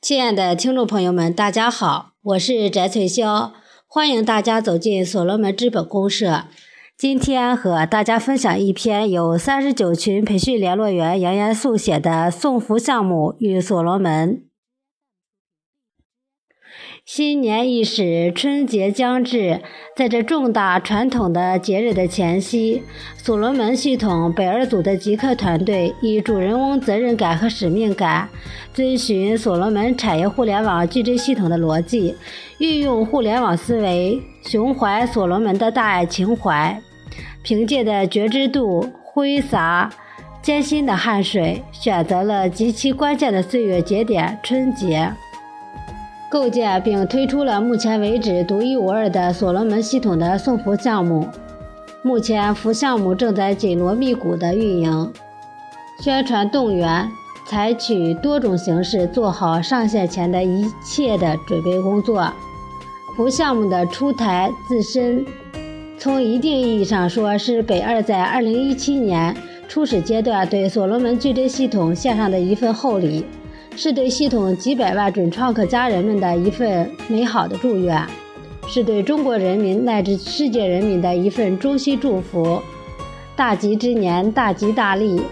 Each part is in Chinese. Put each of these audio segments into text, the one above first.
亲爱的听众朋友们，大家好，我是翟翠霄，欢迎大家走进所罗门资本公社。今天和大家分享一篇由三十九群培训联络员杨延素写的《送福项目与所罗门》。新年伊始，春节将至，在这重大传统的节日的前夕，所罗门系统北二组的极客团队以主人翁责任感和使命感，遵循所罗门产业互联网矩阵系统的逻辑，运用互联网思维，胸怀所罗门的大爱情怀，凭借着觉知度，挥洒艰辛的汗水，选择了极其关键的岁月节点——春节。构建并推出了目前为止独一无二的所罗门系统的送服项目。目前，服项目正在紧锣密鼓的运营，宣传动员，采取多种形式做好上线前的一切的准备工作。服项目的出台自身，从一定意义上说，是北二在2017年初始阶段对所罗门矩阵系统献上的一份厚礼。是对系统几百万准创客家人们的一份美好的祝愿，是对中国人民乃至世界人民的一份衷心祝福。大吉之年，大吉大利！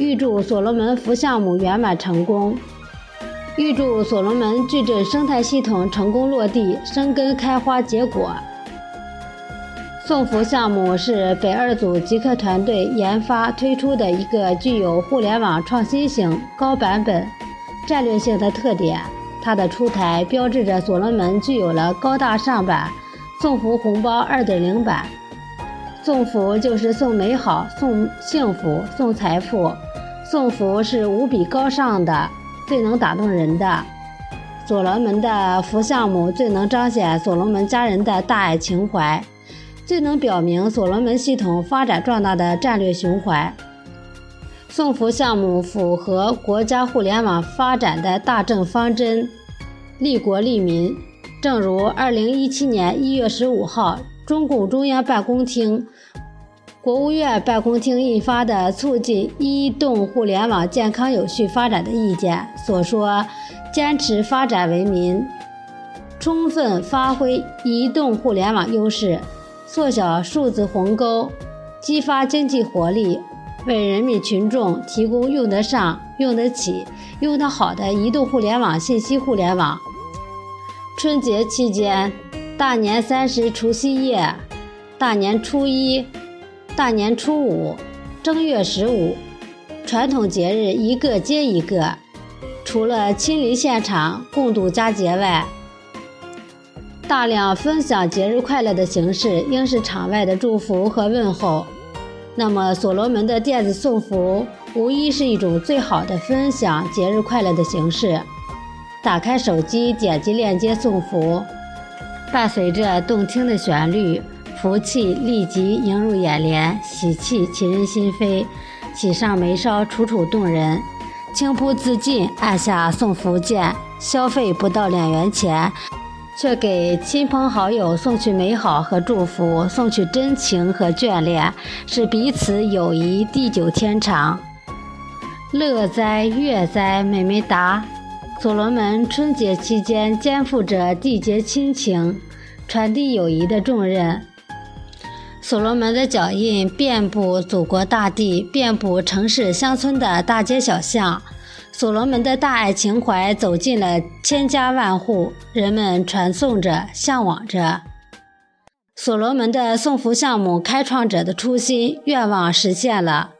预祝所罗门福项目圆满成功，预祝所罗门矩阵生态系统成功落地、生根开花结果。送福项目是北二组极客团队研发推出的一个具有互联网创新型高版本。战略性的特点，它的出台标志着所罗门具有了高大上版送福红包2.0版。送福就是送美好、送幸福、送财富，送福是无比高尚的，最能打动人的。所罗门的福项目最能彰显所罗门家人的大爱情怀，最能表明所罗门系统发展壮大的战略胸怀。送福项目符合国家互联网发展的大政方针，利国利民。正如二零一七年一月十五号，中共中央办公厅、国务院办公厅印发的《促进移动互联网健康有序发展的意见》所说：“坚持发展为民，充分发挥移动互联网优势，缩小数字鸿沟，激发经济活力。”为人民群众提供用得上、用得起、用得好的移动互联网信息互联网。春节期间，大年三十除夕夜、大年初一、大年初五、正月十五，传统节日一个接一个。除了亲临现场共度佳节外，大量分享节日快乐的形式，应是场外的祝福和问候。那么，所罗门的电子送福无疑是一种最好的分享节日快乐的形式。打开手机，点击链接送福，伴随着动听的旋律，福气立即映入眼帘，喜气沁人心扉，喜上眉梢，楚楚动人。情不自禁按下送福键，消费不到两元钱。却给亲朋好友送去美好和祝福，送去真情和眷恋，使彼此友谊地久天长。乐哉乐哉，美美哒！所罗门春节期间肩负着缔结亲情、传递友谊的重任。所罗门的脚印遍布祖国大地，遍布城市乡村的大街小巷。所罗门的大爱情怀走进了千家万户，人们传颂着，向往着。所罗门的送福项目开创者的初心愿望实现了。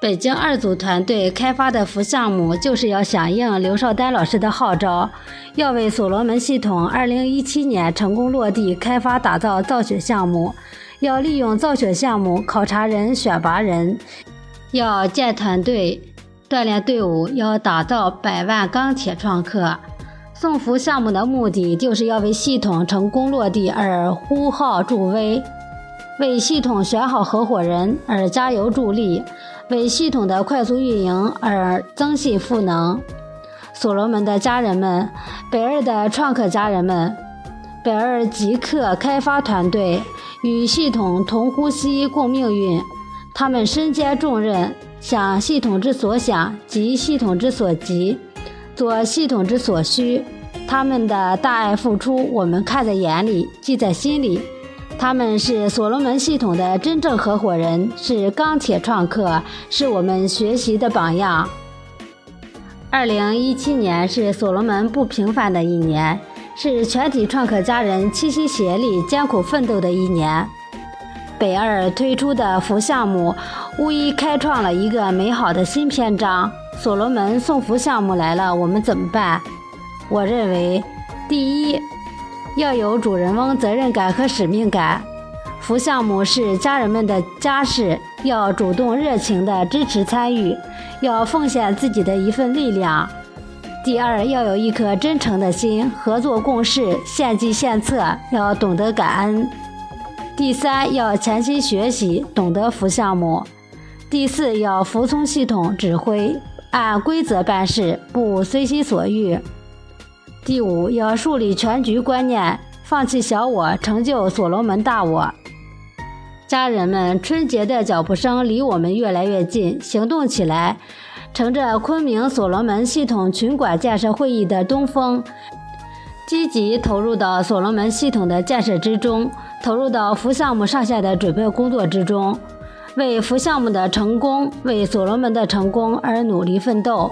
北京二组团队开发的福项目，就是要响应刘少丹老师的号召，要为所罗门系统2017年成功落地开发打造造血项目，要利用造血项目考察人、选拔人，要建团队。锻炼队伍要打造百万钢铁创客，送福项目的目的就是要为系统成功落地而呼号助威，为系统选好合伙人而加油助力，为系统的快速运营而增信赋能。所罗门的家人们，北二的创客家人们，北二极客开发团队与系统同呼吸共命运，他们身兼重任。想系统之所想，急系统之所急，做系统之所需。他们的大爱付出，我们看在眼里，记在心里。他们是所罗门系统的真正合伙人，是钢铁创客，是我们学习的榜样。二零一七年是所罗门不平凡的一年，是全体创客家人齐心协力、艰苦奋斗的一年。北二推出的福项目，无疑开创了一个美好的新篇章。所罗门送福项目来了，我们怎么办？我认为，第一，要有主人翁责任感和使命感。福项目是家人们的家事，要主动热情的支持参与，要奉献自己的一份力量。第二，要有一颗真诚的心，合作共事，献计献策，要懂得感恩。第三，要潜心学习，懂得服项目。第四，要服从系统指挥，按规则办事，不随心所欲。第五，要树立全局观念，放弃小我，成就所罗门大我。家人们，春节的脚步声离我们越来越近，行动起来！乘着昆明所罗门系统群管建设会议的东风，积极投入到所罗门系统的建设之中，投入到福项目上线的准备工作之中，为福项目的成功，为所罗门的成功而努力奋斗。